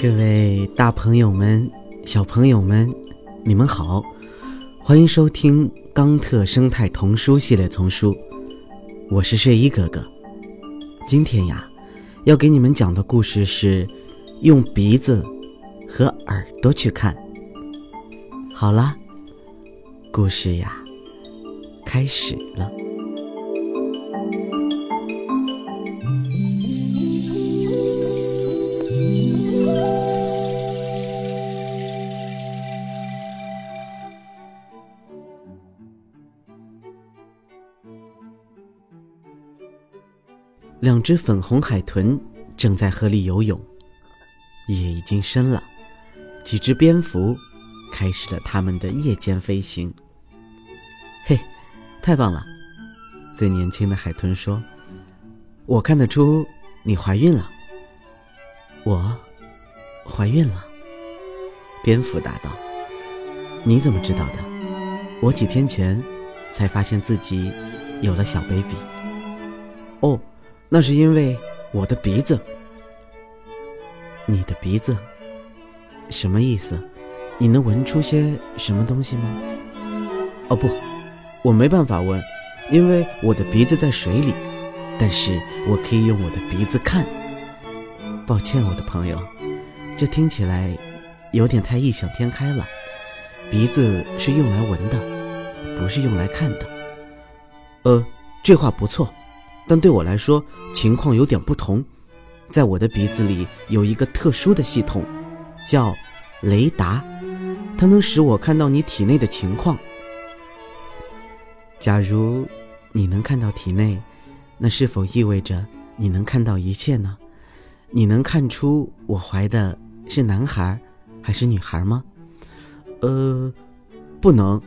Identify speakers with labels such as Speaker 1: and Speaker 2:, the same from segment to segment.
Speaker 1: 各位大朋友们、小朋友们，你们好，欢迎收听《冈特生态童书系列丛书》，我是睡衣哥哥。今天呀，要给你们讲的故事是用鼻子和耳朵去看。好啦，故事呀，开始了。两只粉红海豚正在河里游泳，夜已经深了，几只蝙蝠开始了他们的夜间飞行。嘿，太棒了！最年轻的海豚说：“我看得出你怀孕了。”我怀孕了，蝙蝠答道：“你怎么知道的？我几天前才发现自己有了小 baby。”哦。那是因为我的鼻子。你的鼻子，什么意思？你能闻出些什么东西吗？哦不，我没办法闻，因为我的鼻子在水里。但是我可以用我的鼻子看。抱歉，我的朋友，这听起来有点太异想天开了。鼻子是用来闻的，不是用来看的。呃，这话不错。但对我来说，情况有点不同。在我的鼻子里有一个特殊的系统，叫雷达，它能使我看到你体内的情况。假如你能看到体内，那是否意味着你能看到一切呢？你能看出我怀的是男孩还是女孩吗？呃，不能，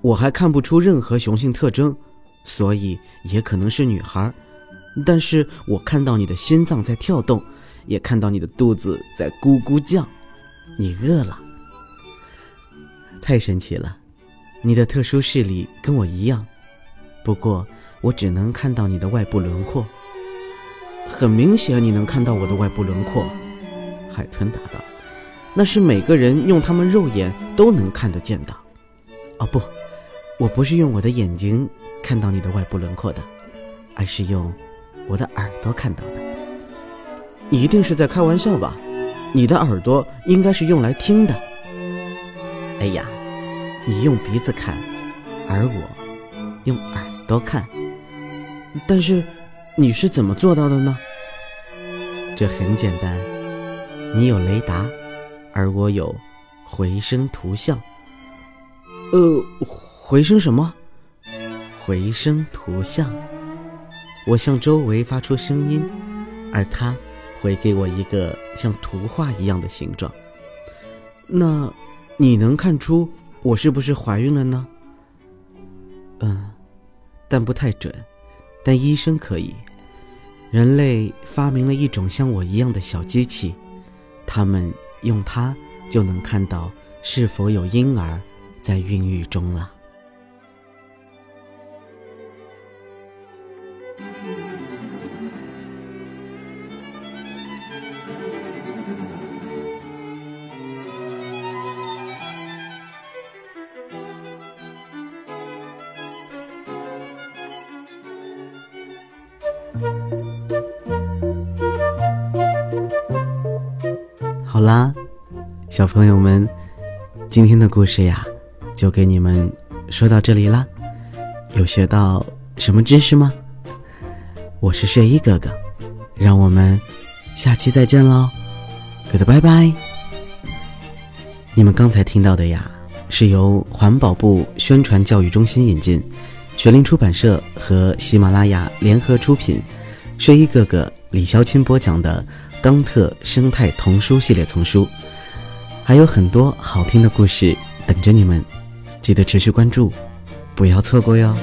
Speaker 1: 我还看不出任何雄性特征，所以也可能是女孩。但是我看到你的心脏在跳动，也看到你的肚子在咕咕叫，你饿了。太神奇了，你的特殊视力跟我一样，不过我只能看到你的外部轮廓。很明显，你能看到我的外部轮廓。海豚答道：“那是每个人用他们肉眼都能看得见的。”哦不，我不是用我的眼睛看到你的外部轮廓的，而是用。我的耳朵看到的，你一定是在开玩笑吧？你的耳朵应该是用来听的。哎呀，你用鼻子看，而我用耳朵看。但是你是怎么做到的呢？这很简单，你有雷达，而我有回声图像。呃，回声什么？回声图像。我向周围发出声音，而它会给我一个像图画一样的形状。那，你能看出我是不是怀孕了呢？嗯，但不太准，但医生可以。人类发明了一种像我一样的小机器，他们用它就能看到是否有婴儿在孕育中了。好啦，小朋友们，今天的故事呀，就给你们说到这里啦。有学到什么知识吗？我是睡衣哥哥，让我们下期再见喽，good 拜拜。你们刚才听到的呀，是由环保部宣传教育中心引进，学林出版社和喜马拉雅联合出品，睡衣哥哥李潇钦播讲的。冈特生态童书系列丛书，还有很多好听的故事等着你们，记得持续关注，不要错过哟。